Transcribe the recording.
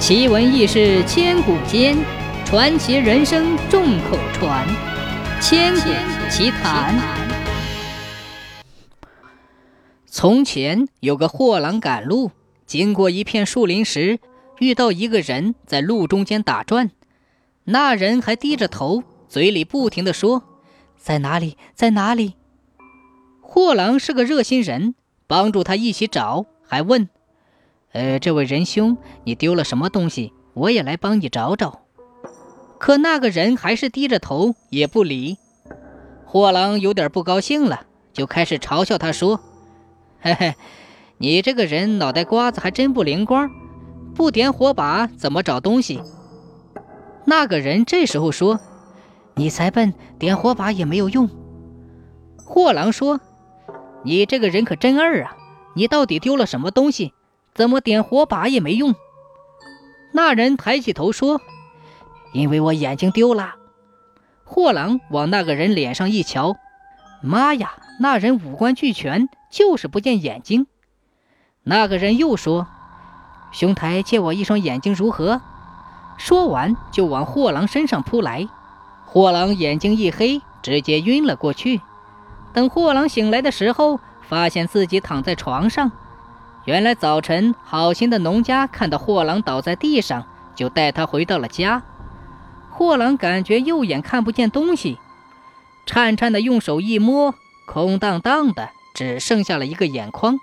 奇闻异事千古间，传奇人生众口传。千古奇谈。从前有个货郎赶路，经过一片树林时，遇到一个人在路中间打转。那人还低着头，嘴里不停的说：“在哪里，在哪里？”货郎是个热心人，帮助他一起找，还问。呃，这位仁兄，你丢了什么东西？我也来帮你找找。可那个人还是低着头，也不理。货郎有点不高兴了，就开始嘲笑他说：“嘿嘿，你这个人脑袋瓜子还真不灵光，不点火把怎么找东西？”那个人这时候说：“你才笨，点火把也没有用。”货郎说：“你这个人可真二啊！你到底丢了什么东西？”怎么点火把也没用。那人抬起头说：“因为我眼睛丢了。”货郎往那个人脸上一瞧，妈呀，那人五官俱全，就是不见眼睛。那个人又说：“兄台，借我一双眼睛如何？”说完就往货郎身上扑来。货郎眼睛一黑，直接晕了过去。等货郎醒来的时候，发现自己躺在床上。原来早晨，好心的农家看到货郎倒在地上，就带他回到了家。货郎感觉右眼看不见东西，颤颤的用手一摸，空荡荡的，只剩下了一个眼眶。